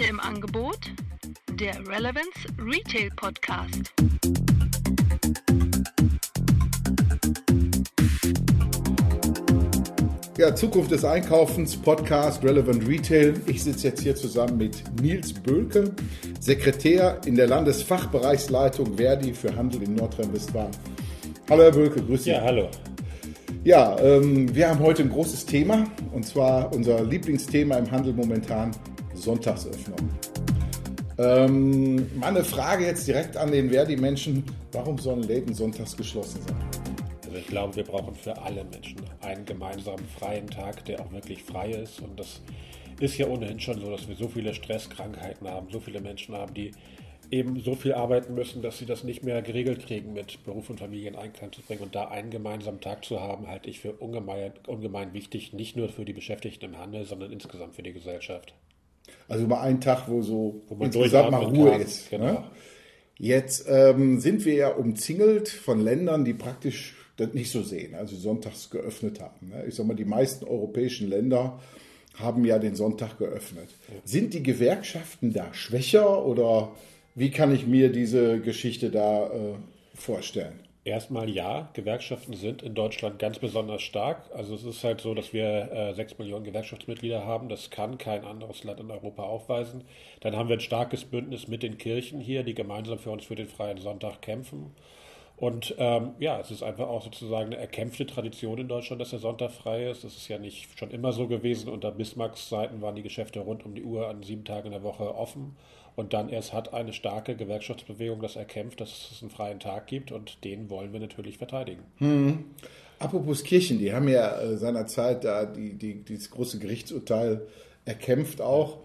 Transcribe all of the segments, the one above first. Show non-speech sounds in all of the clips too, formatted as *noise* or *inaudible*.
Heute im Angebot der Relevance Retail Podcast. Ja, Zukunft des Einkaufens, Podcast Relevant Retail. Ich sitze jetzt hier zusammen mit Nils Böhlke, Sekretär in der Landesfachbereichsleitung Verdi für Handel in Nordrhein-Westfalen. Hallo Herr Böhlke, grüß Sie. Ja, hallo. Ja, ähm, wir haben heute ein großes Thema und zwar unser Lieblingsthema im Handel momentan, Sonntagsöffnung. Ähm, meine Frage jetzt direkt an den Verdi-Menschen, warum sollen Läden sonntags geschlossen sein? Also ich glaube, wir brauchen für alle Menschen einen gemeinsamen freien Tag, der auch wirklich frei ist. Und das ist ja ohnehin schon so, dass wir so viele Stresskrankheiten haben, so viele Menschen haben, die eben so viel arbeiten müssen, dass sie das nicht mehr geregelt kriegen, mit Beruf und Familie in Einklang zu bringen. Und da einen gemeinsamen Tag zu haben, halte ich für ungemein, ungemein wichtig, nicht nur für die Beschäftigten im Handel, sondern insgesamt für die Gesellschaft. Also mal einen Tag, wo so Wo insgesamt mal Ruhe kann, ist. genau. Ne? Jetzt ähm, sind wir ja umzingelt von Ländern, die praktisch das nicht so sehen, also sonntags geöffnet haben. Ne? Ich sag mal, die meisten europäischen Länder haben ja den Sonntag geöffnet. Sind die Gewerkschaften da schwächer oder wie kann ich mir diese Geschichte da äh, vorstellen? Erstmal ja, Gewerkschaften sind in Deutschland ganz besonders stark. Also es ist halt so, dass wir äh, sechs Millionen Gewerkschaftsmitglieder haben. Das kann kein anderes Land in Europa aufweisen. Dann haben wir ein starkes Bündnis mit den Kirchen hier, die gemeinsam für uns für den freien Sonntag kämpfen. Und ähm, ja, es ist einfach auch sozusagen eine erkämpfte Tradition in Deutschland, dass der Sonntag frei ist. Das ist ja nicht schon immer so gewesen. Unter Bismarcks Zeiten waren die Geschäfte rund um die Uhr an sieben Tagen in der Woche offen. Und dann erst hat eine starke Gewerkschaftsbewegung das erkämpft, dass es einen freien Tag gibt. Und den wollen wir natürlich verteidigen. Apropos Kirchen, die haben ja äh, seinerzeit da die, die, dieses große Gerichtsurteil erkämpft auch.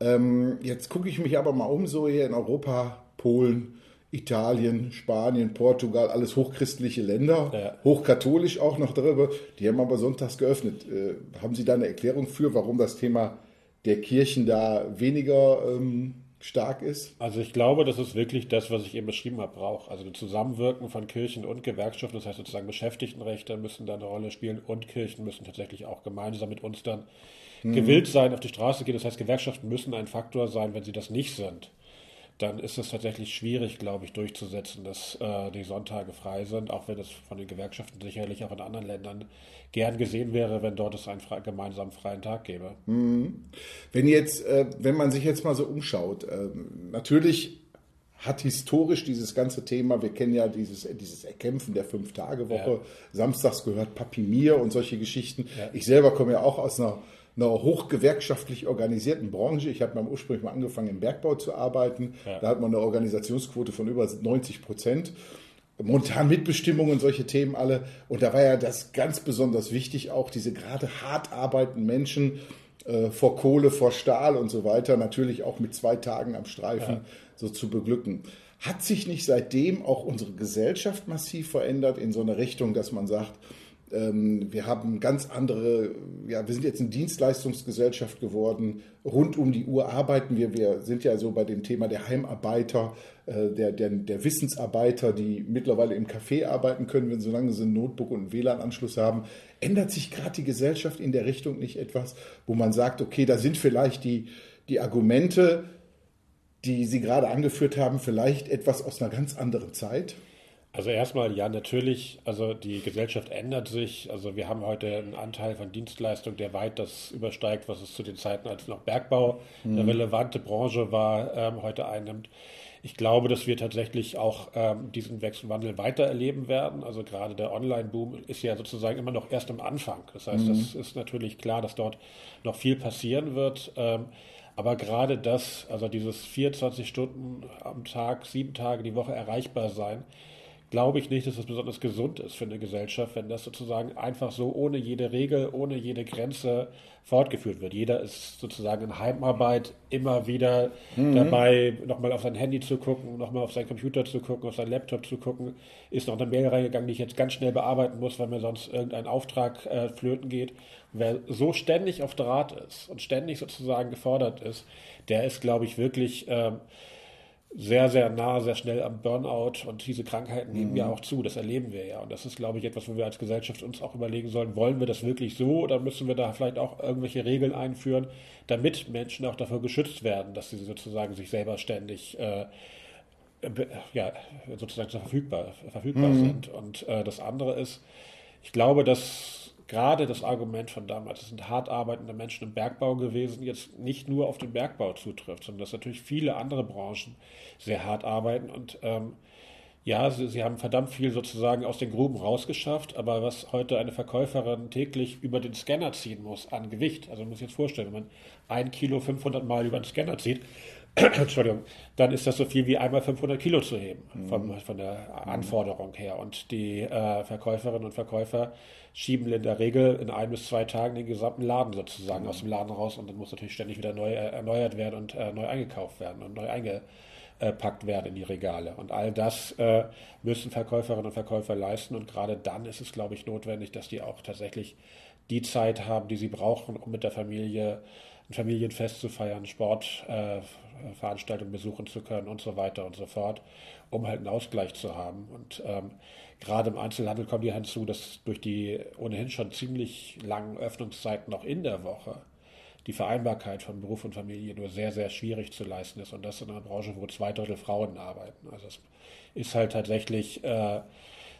Ähm, jetzt gucke ich mich aber mal um, so hier in Europa, Polen, Italien, Spanien, Portugal, alles hochchristliche Länder, Ja. hochkatholisch auch noch darüber. Die haben aber sonntags geöffnet. Äh, haben Sie da eine Erklärung für, warum das Thema der Kirchen da weniger ähm, stark ist? Also ich glaube, das ist wirklich das, was ich eben beschrieben habe, braucht. Also ein Zusammenwirken von Kirchen und Gewerkschaften, das heißt sozusagen Beschäftigtenrechte müssen da eine Rolle spielen und Kirchen müssen tatsächlich auch gemeinsam mit uns dann gewillt sein, auf die Straße gehen. Das heißt, Gewerkschaften müssen ein Faktor sein, wenn sie das nicht sind. Dann ist es tatsächlich schwierig, glaube ich, durchzusetzen, dass äh, die Sonntage frei sind, auch wenn es von den Gewerkschaften sicherlich auch in anderen Ländern gern gesehen wäre, wenn dort es einen frei, gemeinsamen freien Tag gäbe. Wenn jetzt, äh, wenn man sich jetzt mal so umschaut, ähm, natürlich hat historisch dieses ganze Thema, wir kennen ja dieses, dieses Erkämpfen der Fünf-Tage-Woche, Ja. samstags gehört Papimir und solche Geschichten. Ja. Ich selber komme ja auch aus einer, einer hochgewerkschaftlich organisierten Branche. Ich habe mal ursprünglich mal angefangen, im Bergbau zu arbeiten. Ja. Da hat man eine Organisationsquote von über 90 Prozent. Momentan Mitbestimmung und solche Themen alle. Und da war ja das ganz besonders wichtig, auch diese gerade hart arbeitenden Menschen äh, vor Kohle, vor Stahl und so weiter, natürlich auch mit zwei Tagen am Streifen so zu beglücken. Hat sich nicht seitdem auch unsere Gesellschaft massiv verändert in so eine Richtung, dass man sagt, wir haben ganz andere, ja, wir sind jetzt eine Dienstleistungsgesellschaft geworden. Rund um die Uhr arbeiten wir. Wir sind ja so bei dem Thema der Heimarbeiter, äh, der, der, der Wissensarbeiter, die mittlerweile im Café arbeiten können, wenn solange sie ein Notebook und einen WLAN-Anschluss haben. Ändert sich gerade die Gesellschaft in der Richtung nicht etwas, wo man sagt, okay, da sind vielleicht die, die Argumente, die Sie gerade angeführt haben, vielleicht etwas aus einer ganz anderen Zeit? Also erstmal, ja, natürlich, also die Gesellschaft ändert sich. Also wir haben heute einen Anteil von Dienstleistung, der weit das übersteigt, was es zu den Zeiten, als noch Bergbau eine relevante Branche war, ähm, heute einnimmt. Ich glaube, dass wir tatsächlich auch ähm, diesen Wechselwandel weiter erleben werden. Also gerade der Online-Boom ist ja sozusagen immer noch erst am Anfang. Das heißt, das ist natürlich klar, dass dort noch viel passieren wird. Ähm, aber gerade das, also dieses 24 Stunden am Tag, sieben Tage die Woche erreichbar sein, glaube ich nicht, dass das besonders gesund ist für eine Gesellschaft, wenn das sozusagen einfach so ohne jede Regel, ohne jede Grenze fortgeführt wird. Jeder ist sozusagen in Heimarbeit immer wieder dabei, nochmal auf sein Handy zu gucken, nochmal auf seinen Computer zu gucken, auf seinen Laptop zu gucken. Ist noch eine Mail reingegangen, die ich jetzt ganz schnell bearbeiten muss, weil mir sonst irgendein Auftrag äh, flöten geht. Wer so ständig auf Draht ist und ständig sozusagen gefordert ist, der ist, glaube ich, wirklich ähm, sehr, sehr nah, sehr schnell am Burnout und diese Krankheiten nehmen ja auch zu. Das erleben wir ja. Und das ist, glaube ich, etwas, wo wir als Gesellschaft uns auch überlegen sollen, wollen wir das wirklich so oder müssen wir da vielleicht auch irgendwelche Regeln einführen, damit Menschen auch davor geschützt werden, dass sie sozusagen sich selber ständig äh, ja, sozusagen verfügbar, verfügbar mhm. sind. Und äh, das andere ist, ich glaube, dass gerade das Argument von damals, es sind hart arbeitende Menschen im Bergbau gewesen, jetzt nicht nur auf den Bergbau zutrifft, sondern dass natürlich viele andere Branchen sehr hart arbeiten und ähm, ja, sie, sie, haben verdammt viel sozusagen aus den Gruben rausgeschafft, aber was heute eine Verkäuferin täglich über den Scanner ziehen muss an Gewicht, also man muss sich jetzt vorstellen, wenn man ein Kilo 500 Mal über den Scanner zieht, *coughs* Entschuldigung, dann ist das so viel wie einmal 500 Kilo zu heben, vom, von der Anforderung her. Und die äh, Verkäuferinnen und Verkäufer schieben in der Regel in ein bis zwei Tagen den gesamten Laden sozusagen aus dem Laden raus und dann muss natürlich ständig wieder neu äh, erneuert werden und äh, neu eingekauft werden und neu eingepackt werden in die Regale. Und all das äh, müssen Verkäuferinnen und Verkäufer leisten und gerade dann ist es, glaube ich, notwendig, dass die auch tatsächlich die Zeit haben, die sie brauchen, um mit der Familie ein Familienfest zu feiern, Sportveranstaltungen äh, besuchen zu können und so weiter und so fort, um halt einen Ausgleich zu haben. Und ähm, Gerade im Einzelhandel kommt ja hinzu, dass durch die ohnehin schon ziemlich langen Öffnungszeiten noch in der Woche die Vereinbarkeit von Beruf und Familie nur sehr, sehr schwierig zu leisten ist. Und das in einer Branche, wo zwei Drittel Frauen arbeiten. Also es ist halt tatsächlich äh,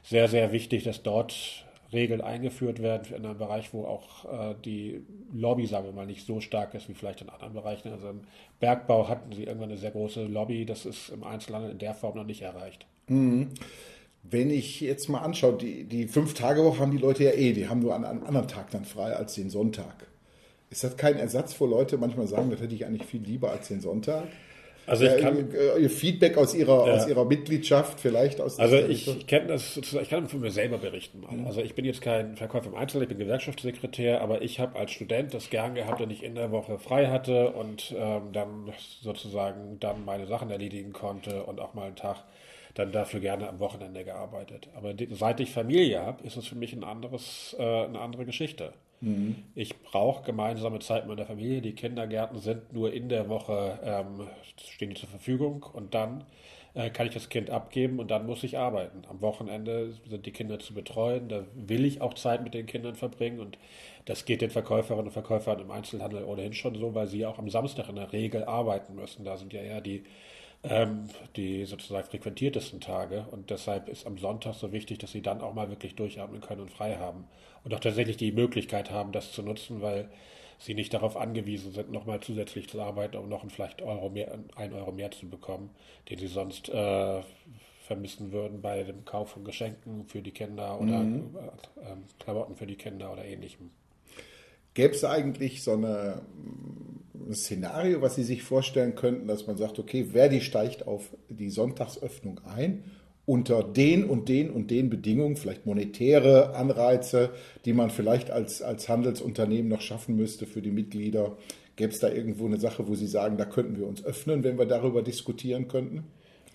sehr, sehr wichtig, dass dort Regeln eingeführt werden in einem Bereich, wo auch äh, die Lobby, sagen wir mal, nicht so stark ist wie vielleicht in anderen Bereichen. Also im Bergbau hatten sie irgendwann eine sehr große Lobby. Das ist im Einzelhandel in der Form noch nicht erreicht. Mhm wenn ich jetzt mal anschaue, die, die Fünf-Tage-Woche haben die Leute ja eh, die haben nur an einem anderen Tag dann frei als den Sonntag. Ist das kein Ersatz, wo Leute manchmal sagen, das hätte ich eigentlich viel lieber als den Sonntag? Also ich kann äh, Ihr Feedback aus Ihrer ja. aus Ihrer Mitgliedschaft vielleicht aus Also ich, ich kenne das sozusagen, ich kann von mir selber berichten. Mhm. Also ich bin jetzt kein Verkäufer im Einzelnen, ich bin Gewerkschaftssekretär, aber ich habe als Student das gern gehabt, wenn ich in der Woche frei hatte und ähm, dann sozusagen dann meine Sachen erledigen konnte und auch mal einen Tag dann dafür gerne am Wochenende gearbeitet. Aber seit ich Familie habe, ist es für mich ein anderes, äh, eine andere Geschichte. Mhm. Ich brauche gemeinsame Zeit mit meiner Familie. Die Kindergärten sind nur in der Woche ähm, stehen die zur Verfügung und dann äh, kann ich das Kind abgeben und dann muss ich arbeiten. Am Wochenende sind die Kinder zu betreuen. Da will ich auch Zeit mit den Kindern verbringen und das geht den Verkäuferinnen und Verkäufern im Einzelhandel ohnehin schon so, weil sie auch am Samstag in der Regel arbeiten müssen. Da sind ja eher die ähm, die sozusagen frequentiertesten Tage. Und deshalb ist am Sonntag so wichtig, dass sie dann auch mal wirklich durchatmen können und frei haben. Und auch tatsächlich die Möglichkeit haben, das zu nutzen, weil sie nicht darauf angewiesen sind, nochmal zusätzlich zu arbeiten, um noch ein vielleicht Euro mehr, ein Euro mehr zu bekommen, den sie sonst äh, vermissen würden bei dem Kauf von Geschenken für die Kinder oder mhm. äh, Klamotten für die Kinder oder ähnlichem. Gäbe es eigentlich so eine, ein Szenario, was Sie sich vorstellen könnten, dass man sagt, okay, Verdi steigt auf die Sonntagsöffnung ein unter den und den und den Bedingungen, vielleicht monetäre Anreize, die man vielleicht als, als Handelsunternehmen noch schaffen müsste für die Mitglieder. Gäbe es da irgendwo eine Sache, wo Sie sagen, da könnten wir uns öffnen, wenn wir darüber diskutieren könnten?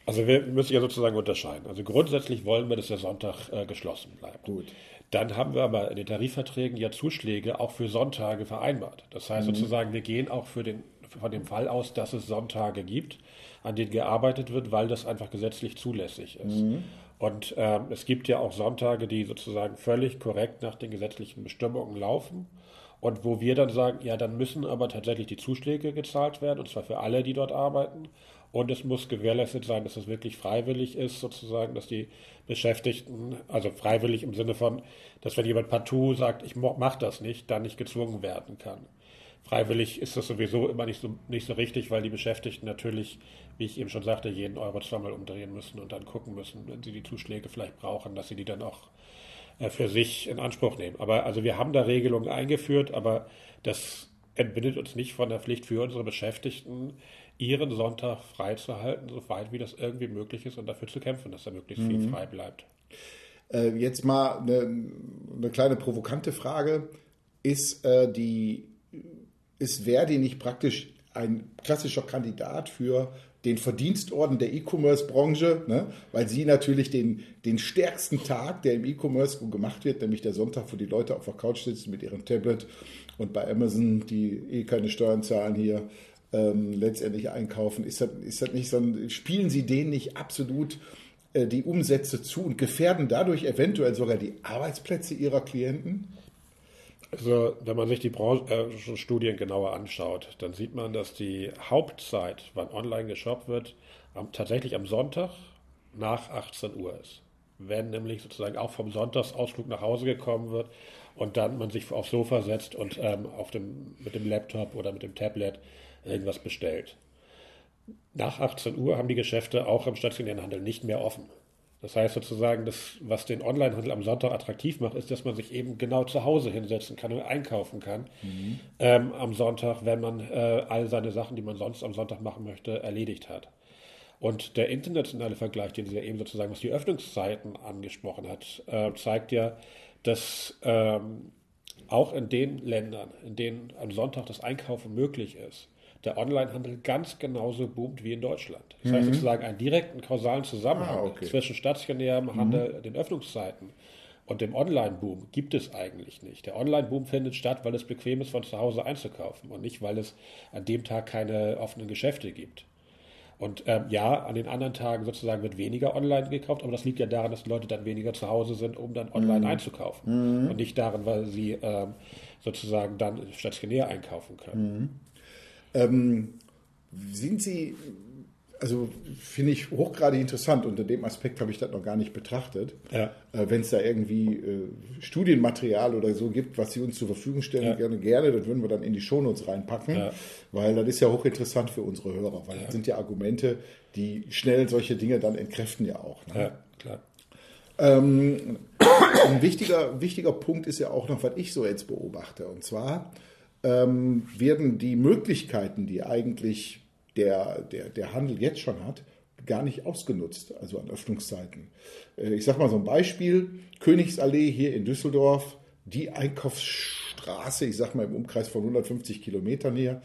Also wir müssen ja sozusagen unterscheiden. Also grundsätzlich wollen wir, dass der Sonntag äh, geschlossen bleibt. Gut. Dann haben wir aber in den Tarifverträgen ja Zuschläge auch für Sonntage vereinbart. Das heißt mhm. sozusagen, wir gehen auch für den, von dem Fall aus, dass es Sonntage gibt, an denen gearbeitet wird, weil das einfach gesetzlich zulässig ist. Mhm. Und ähm, es gibt ja auch Sonntage, die sozusagen völlig korrekt nach den gesetzlichen Bestimmungen laufen. Und wo wir dann sagen, ja, dann müssen aber tatsächlich die Zuschläge gezahlt werden, und zwar für alle, die dort arbeiten. Und es muss gewährleistet sein, dass es wirklich freiwillig ist, sozusagen, dass die Beschäftigten, also freiwillig im Sinne von, dass wenn jemand partout sagt, ich mache das nicht, dann nicht gezwungen werden kann. Freiwillig ist das sowieso immer nicht so, nicht so richtig, weil die Beschäftigten natürlich, wie ich eben schon sagte, jeden Euro zweimal umdrehen müssen und dann gucken müssen, wenn sie die Zuschläge vielleicht brauchen, dass sie die dann auch für sich in Anspruch nehmen. Aber also wir haben da Regelungen eingeführt, aber das entbindet uns nicht von der Pflicht für unsere Beschäftigten, ihren Sonntag freizuhalten, so weit wie das irgendwie möglich ist und dafür zu kämpfen, dass da möglichst viel mhm. frei bleibt. Äh, jetzt mal eine, eine, kleine provokante Frage. Ist, äh, die, ist Verdi nicht praktisch ein klassischer Kandidat für den Verdienstorden der E-Commerce-Branche, ne? weil sie natürlich den, den stärksten Tag, der im E-Commerce gemacht wird, nämlich der Sonntag, wo die Leute auf der Couch sitzen mit ihrem Tablet und bei Amazon, die eh keine Steuern zahlen hier, ähm, letztendlich einkaufen. Ist das, ist das nicht so ein, spielen Sie denen nicht absolut äh, die Umsätze zu und gefährden dadurch eventuell sogar die Arbeitsplätze Ihrer Klienten? Also, wenn man sich die Branchenstudien genauer anschaut, dann sieht man, dass die Hauptzeit, wann online geshoppt wird, am, tatsächlich am Sonntag nach 18 Uhr ist. Wenn nämlich sozusagen auch vom Sonntagsausflug nach Hause gekommen wird und dann man sich aufs Sofa setzt und ähm, auf dem, mit dem Laptop oder mit dem Tablet irgendwas bestellt. Nach 18 Uhr haben die Geschäfte auch im stationären Handel nicht mehr offen. Das heißt sozusagen, das, was den Onlinehandel am Sonntag attraktiv macht, ist, dass man sich eben genau zu Hause hinsetzen kann und einkaufen kann mhm. ähm, am Sonntag, wenn man äh, all seine Sachen, die man sonst am Sonntag machen möchte, erledigt hat. Und der internationale Vergleich, den Sie ja eben sozusagen, was die Öffnungszeiten angesprochen hat, äh, zeigt ja, dass ähm, auch in den Ländern, in denen am Sonntag das Einkaufen möglich ist, der Onlinehandel ganz genauso boomt wie in Deutschland. Das mhm. heißt sozusagen einen direkten kausalen Zusammenhang ah, okay. zwischen stationärem mhm. Handel, den Öffnungszeiten und dem Online-Boom gibt es eigentlich nicht. Der Online-Boom findet statt, weil es bequem ist, von zu Hause einzukaufen und nicht, weil es an dem Tag keine offenen Geschäfte gibt. Und ähm, ja, an den anderen Tagen sozusagen wird weniger online gekauft, aber das liegt ja daran, dass die Leute dann weniger zu Hause sind, um dann online mhm. einzukaufen. Mhm. Und nicht daran, weil sie ähm, sozusagen dann stationär einkaufen können. Mhm. Ähm, sind Sie, also finde ich hochgradig interessant, unter dem Aspekt habe ich das noch gar nicht betrachtet. Ja. Äh, Wenn es da irgendwie äh, Studienmaterial oder so gibt, was Sie uns zur Verfügung stellen, ja. gerne, gerne, das würden wir dann in die Shownotes reinpacken, ja. weil das ist ja hochinteressant für unsere Hörer, weil das sind ja Argumente, die schnell solche Dinge dann entkräften ja auch. Ne? Ja, klar. Ähm, ein wichtiger, wichtiger Punkt ist ja auch noch, was ich so jetzt beobachte. Und zwar ähm, werden die Möglichkeiten, die eigentlich der, der, der Handel jetzt schon hat, gar nicht ausgenutzt, also an Öffnungszeiten. Äh, ich sage mal so ein Beispiel, Königsallee hier in Düsseldorf, die Einkaufsstraße, ich sage mal im Umkreis von 150 Kilometern hier,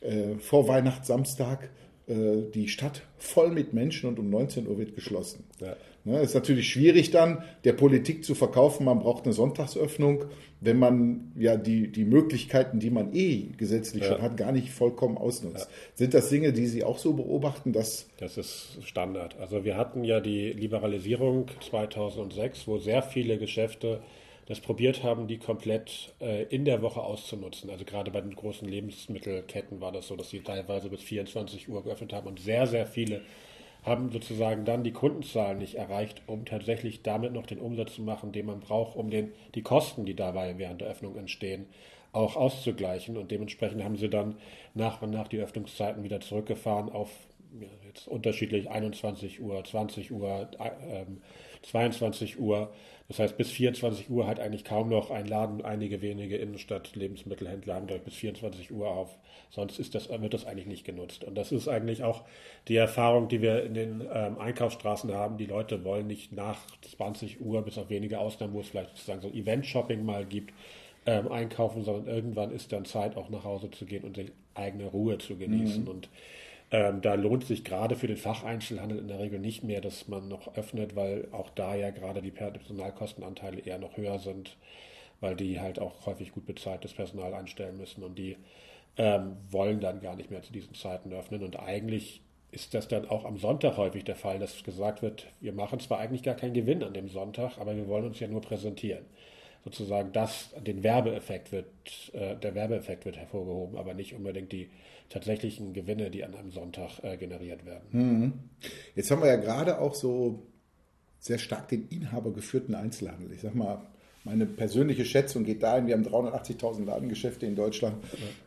äh, vor Weihnachtssamstag, die Stadt voll mit Menschen und um 19 Uhr wird geschlossen. Ja. Ne, ist natürlich schwierig dann, der Politik zu verkaufen, man braucht eine Sonntagsöffnung, wenn man ja die, die Möglichkeiten, die man eh gesetzlich ja. schon hat, gar nicht vollkommen ausnutzt. Ja. Sind das Dinge, die Sie auch so beobachten? Dass das ist Standard. Also wir hatten ja die Liberalisierung 2006, wo sehr viele Geschäfte das probiert haben, die komplett äh, in der Woche auszunutzen. Also gerade bei den großen Lebensmittelketten war das so, dass sie teilweise bis 24 Uhr geöffnet haben und sehr, sehr viele haben sozusagen dann die Kundenzahlen nicht erreicht, um tatsächlich damit noch den Umsatz zu machen, den man braucht, um den, die Kosten, die dabei während der Öffnung entstehen, auch auszugleichen. Und dementsprechend haben sie dann nach und nach die Öffnungszeiten wieder zurückgefahren auf jetzt unterschiedlich 21 Uhr, 20 Uhr, äh, 22 Uhr. Das heißt, bis 24 Uhr hat eigentlich kaum noch ein Laden, einige wenige Innenstadt-Lebensmittelhändler haben dort bis 24 Uhr auf. Sonst ist das, wird das eigentlich nicht genutzt. Und das ist eigentlich auch die Erfahrung, die wir in den ähm, Einkaufsstraßen haben. Die Leute wollen nicht nach 20 Uhr, bis auf wenige Ausnahmen, wo es vielleicht sozusagen so Event-Shopping mal gibt, ähm, einkaufen, sondern irgendwann ist dann Zeit, auch nach Hause zu gehen und die eigene Ruhe zu genießen. Mhm. Und ähm, da lohnt sich gerade für den Facheinzelhandel in der Regel nicht mehr, dass man noch öffnet, weil auch da ja gerade die Personalkostenanteile eher noch höher sind, weil die halt auch häufig gut bezahltes Personal einstellen müssen und die ähm, wollen dann gar nicht mehr zu diesen Zeiten öffnen. Und eigentlich ist das dann auch am Sonntag häufig der Fall, dass gesagt wird, wir machen zwar eigentlich gar keinen Gewinn an dem Sonntag, aber wir wollen uns ja nur präsentieren. Sozusagen das, den Werbeeffekt wird, äh, der Werbeeffekt wird hervorgehoben, aber nicht unbedingt die tatsächlichen Gewinne, die an einem Sonntag äh, generiert werden. Mhm. Jetzt haben wir ja gerade auch so sehr stark den inhabergeführten Einzelhandel. Ich sag mal, meine persönliche Schätzung geht dahin, wir haben 380.000 Ladengeschäfte in Deutschland.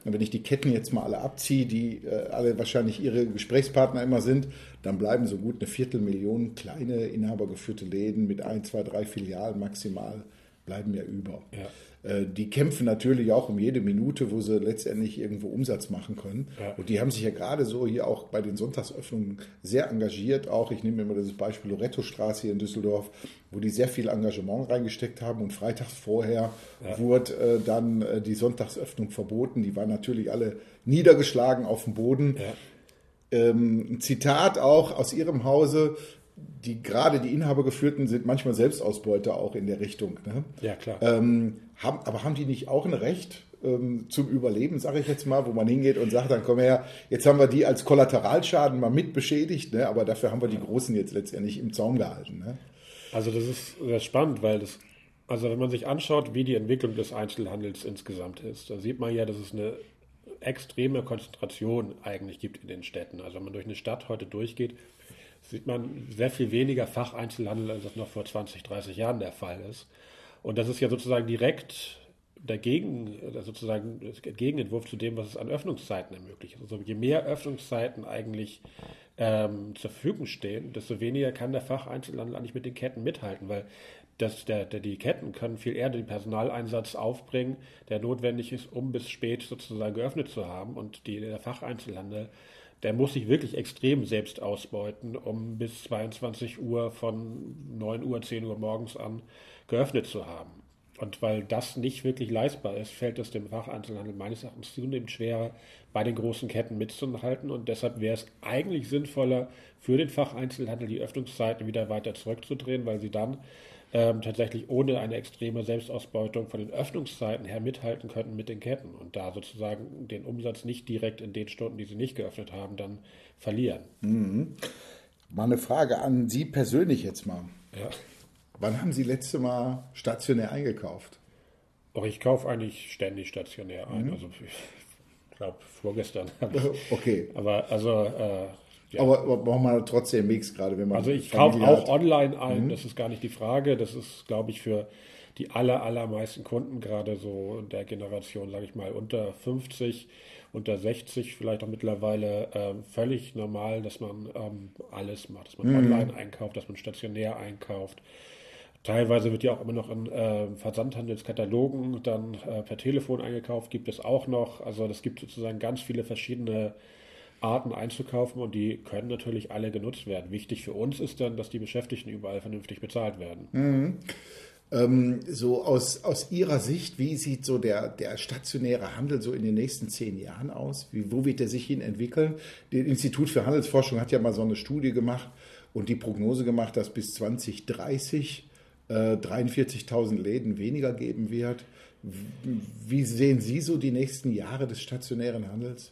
Und wenn ich die Ketten jetzt mal alle abziehe, die äh, alle wahrscheinlich ihre Gesprächspartner immer sind, dann bleiben so gut eine Viertelmillion kleine inhabergeführte Läden mit ein, zwei, drei Filialen maximal bleiben ja über. Ja. Äh, die kämpfen natürlich auch um jede Minute, wo sie letztendlich irgendwo Umsatz machen können. Ja. Und die haben sich ja gerade so hier auch bei den Sonntagsöffnungen sehr engagiert. Auch ich nehme immer das Beispiel Loretto-Straße hier in Düsseldorf, wo die sehr viel Engagement reingesteckt haben. Und freitags vorher ja. wurde äh, dann äh, die Sonntagsöffnung verboten. Die waren natürlich alle niedergeschlagen auf dem Boden. Ähm, ein Zitat auch aus ihrem Hause die gerade die Inhabergeführten sind manchmal Selbstausbeute auch in der Richtung. Ne? Ja, klar. Ähm, haben, aber haben die nicht auch ein Recht, ähm, zum Überleben, sage ich jetzt mal, wo man hingeht und sagt, dann komm her, jetzt haben wir die als Kollateralschaden mal mit beschädigt, ne? aber dafür haben wir die Großen jetzt letztendlich im Zaum gehalten. Ne? Also das ist sehr spannend, weil das, also wenn man sich anschaut, wie die Entwicklung des Einzelhandels insgesamt ist, da sieht man ja, dass es eine extreme Konzentration eigentlich gibt in den Städten. Also wenn man durch eine Stadt heute durchgeht, sieht man sehr viel weniger Facheinzelhandel, als das noch vor 20, 30 Jahren der Fall ist. Und das ist ja sozusagen direkt dagegen, sozusagen Gegenentwurf zu dem, was es an Öffnungszeiten ermöglicht. Also je mehr Öffnungszeiten eigentlich ähm, zur Verfügung stehen, desto weniger kann der Facheinzelhandel eigentlich mit den Ketten mithalten, weil das, der, der, die Ketten können viel eher den Personaleinsatz aufbringen, der notwendig ist, um bis spät sozusagen geöffnet zu haben. Und die, der Facheinzelhandel, der muss sich wirklich extrem selbst ausbeuten, um bis 22 Uhr von 9 Uhr, 10 Uhr morgens an geöffnet zu haben. Und weil das nicht wirklich leistbar ist, fällt es dem Facheinzelhandel meines Erachtens zunehmend schwerer, bei den großen Ketten mitzuhalten. Und deshalb wäre es eigentlich sinnvoller, für den Facheinzelhandel die Öffnungszeiten wieder weiter zurückzudrehen, weil sie dann ähm, tatsächlich ohne eine extreme Selbstausbeutung von den Öffnungszeiten her mithalten könnten mit den Ketten und da sozusagen den Umsatz nicht direkt in den Stunden, die sie nicht geöffnet haben, dann verlieren. Mhm. Mal eine Frage an Sie persönlich jetzt mal. Ja. Wann haben Sie letzte Mal stationär eingekauft? Auch ich kaufe eigentlich ständig stationär ein. Mhm. Also ich glaube vorgestern. okay. Aber also äh, ja. Aber braucht man trotzdem Mix gerade, wenn man. Also ich kaufe auch online ein, mhm. das ist gar nicht die Frage. Das ist, glaube ich, für die aller, allermeisten Kunden, gerade so in der Generation, sage ich mal, unter 50, unter 60 vielleicht auch mittlerweile ähm, völlig normal, dass man ähm, alles macht, dass man mhm. online einkauft, dass man stationär einkauft. Teilweise wird ja auch immer noch in äh, Versandhandelskatalogen dann äh, per Telefon eingekauft, gibt es auch noch. Also es gibt sozusagen ganz viele verschiedene Arten einzukaufen und die können natürlich alle genutzt werden. Wichtig für uns ist dann, dass die Beschäftigten überall vernünftig bezahlt werden. Mhm. Ähm, so aus, aus Ihrer Sicht, wie sieht so der, der stationäre Handel so in den nächsten zehn Jahren aus? Wie, wo wird der sich hin entwickeln? Das Institut für Handelsforschung hat ja mal so eine Studie gemacht und die Prognose gemacht, dass bis 2030 äh, 43.000 Läden weniger geben wird. Wie sehen Sie so die nächsten Jahre des stationären Handels?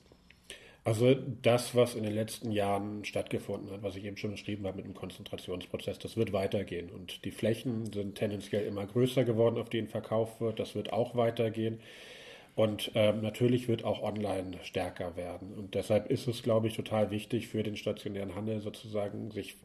Also das, was in den letzten Jahren stattgefunden hat, was ich eben schon beschrieben habe mit dem Konzentrationsprozess, das wird weitergehen. Und die Flächen sind tendenziell immer größer geworden, auf denen verkauft wird. Das wird auch weitergehen. Und ähm, natürlich wird auch online stärker werden. Und deshalb ist es, glaube ich, total wichtig für den stationären Handel sozusagen, sich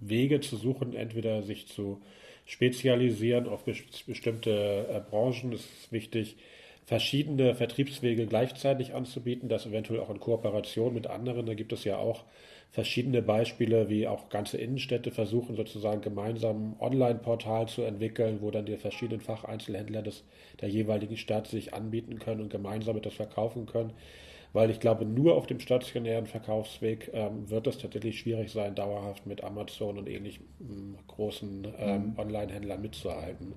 Wege zu suchen, entweder sich zu spezialisieren auf bestimmte äh, Branchen. Es ist wichtig, verschiedene Vertriebswege gleichzeitig anzubieten, das eventuell auch in Kooperation mit anderen. Da gibt es ja auch verschiedene Beispiele, wie auch ganze Innenstädte versuchen, sozusagen gemeinsam ein Online-Portal zu entwickeln, wo dann die verschiedenen Facheinzelhändler des, der jeweiligen Stadt sich anbieten können und gemeinsam das verkaufen können. Weil ich glaube, nur auf dem stationären Verkaufsweg ähm, wird es tatsächlich schwierig sein, dauerhaft mit Amazon und ähnlichen ähm, großen ähm, mhm. Online-Händlern mitzuhalten.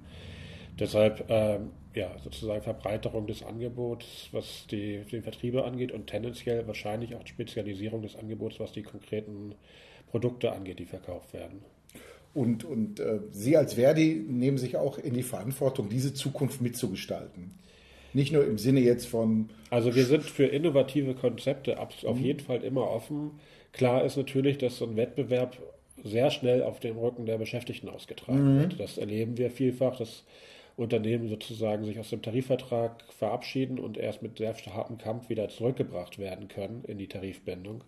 Deshalb ähm, ja, sozusagen Verbreiterung des Angebots, was die, den Vertriebe angeht und tendenziell wahrscheinlich auch Spezialisierung des Angebots, was die konkreten Produkte angeht, die verkauft werden. Und, und äh, Sie als Verdi nehmen sich auch in die Verantwortung, diese Zukunft mitzugestalten. Nicht nur im Sinne jetzt von. Also wir sind für innovative Konzepte auf mhm. jeden Fall immer offen. Klar ist natürlich, dass so ein Wettbewerb sehr schnell auf dem Rücken der Beschäftigten ausgetragen mhm. wird. Das erleben wir vielfach, dass Unternehmen sozusagen sich aus dem Tarifvertrag verabschieden und erst mit sehr hartem Kampf wieder zurückgebracht werden können in die Tarifbindung,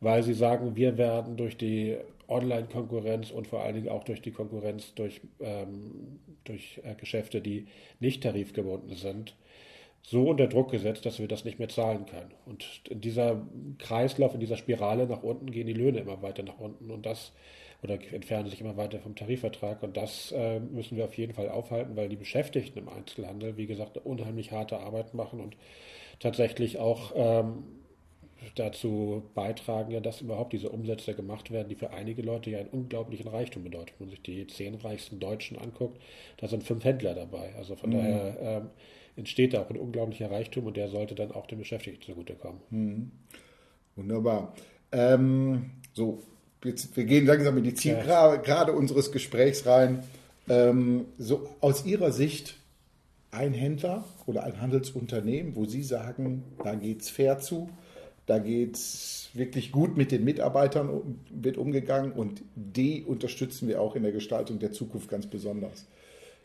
weil sie sagen, wir werden durch die Online-Konkurrenz und vor allen Dingen auch durch die Konkurrenz durch, ähm, durch äh, Geschäfte, die nicht tarifgebunden sind, so unter Druck gesetzt, dass wir das nicht mehr zahlen können. Und in dieser Kreislauf, in dieser Spirale nach unten gehen die Löhne immer weiter nach unten und das oder entfernen sich immer weiter vom Tarifvertrag. Und das äh, müssen wir auf jeden Fall aufhalten, weil die Beschäftigten im Einzelhandel, wie gesagt, eine unheimlich harte Arbeit machen und tatsächlich auch ähm, dazu beitragen, ja, dass überhaupt diese Umsätze gemacht werden, die für einige Leute ja einen unglaublichen Reichtum bedeuten. Wenn man sich die zehn reichsten Deutschen anguckt, da sind fünf Händler dabei. Also von mhm. daher ähm, entsteht da auch ein unglaublicher Reichtum und der sollte dann auch den Beschäftigten zugutekommen. Mhm. Wunderbar. Ähm, so, jetzt, wir gehen langsam in die Zielgerade ja. unseres Gesprächs rein. Ähm, so aus Ihrer Sicht, ein Händler oder ein Handelsunternehmen, wo Sie sagen, da geht es fair zu, da geht es wirklich gut mit den Mitarbeitern wird umgegangen und die unterstützen wir auch in der Gestaltung der Zukunft ganz besonders.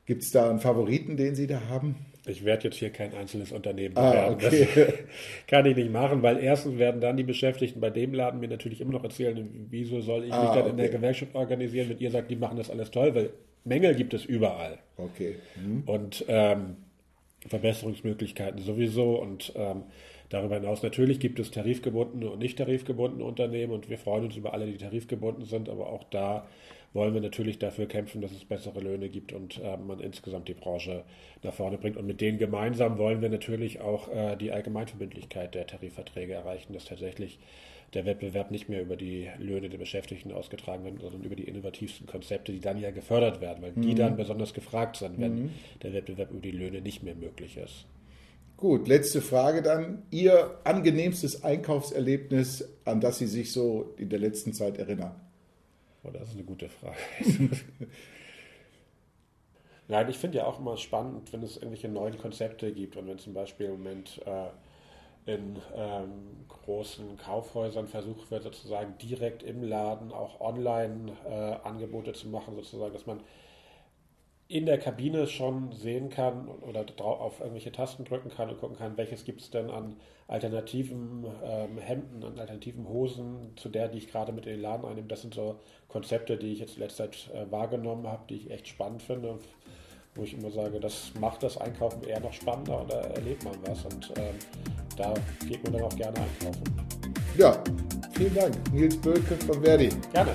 Gibt es da einen Favoriten, den Sie da haben? Ich werde jetzt hier kein einzelnes Unternehmen Ah, bewerben. okay. Das *laughs* kann ich nicht machen, weil erstens werden dann die Beschäftigten bei dem Laden mir natürlich immer noch erzählen, wieso soll ich mich Ah, dann in der okay. Gewerkschaft organisieren, wenn ihr sagt, die machen das alles toll, weil Mängel gibt es überall. Okay. Und ähm, Verbesserungsmöglichkeiten sowieso. Und ähm, darüber hinaus natürlich gibt es tarifgebundene und nicht tarifgebundene Unternehmen und wir freuen uns über alle, die tarifgebunden sind, aber auch da wollen wir natürlich dafür kämpfen, dass es bessere Löhne gibt und äh, man insgesamt die Branche nach vorne bringt. Und mit denen gemeinsam wollen wir natürlich auch äh, die Allgemeinverbindlichkeit der Tarifverträge erreichen, dass tatsächlich der Wettbewerb nicht mehr über die Löhne der Beschäftigten ausgetragen wird, sondern über die innovativsten Konzepte, die dann ja gefördert werden, weil die dann besonders gefragt sind, wenn der Wettbewerb über die Löhne nicht mehr möglich ist. Gut, letzte Frage dann. Ihr angenehmstes Einkaufserlebnis, an das Sie sich so in der letzten Zeit erinnern? Oh, das ist eine gute Frage. *laughs* Nein, ich finde ja auch immer spannend, wenn es irgendwelche neuen Konzepte gibt und wenn zum Beispiel im Moment äh, in ähm, großen Kaufhäusern versucht wird, sozusagen direkt im Laden auch online äh, zu machen, sozusagen, dass man in der Kabine schon sehen kann oder auf irgendwelche Tasten drücken kann und gucken kann, welches gibt es denn an alternativen ähm, Hemden, an alternativen Hosen zu der, die ich gerade mit in den Laden einnehme. Das sind so Konzepte, die ich jetzt in letzter Zeit äh, wahrgenommen habe, die ich echt spannend finde, wo ich immer sage, das macht das Einkaufen eher noch spannender und da erlebt man was und ähm, da geht man dann auch gerne einkaufen. Ja, vielen Dank. Nils Bölke von Verdi. Gerne.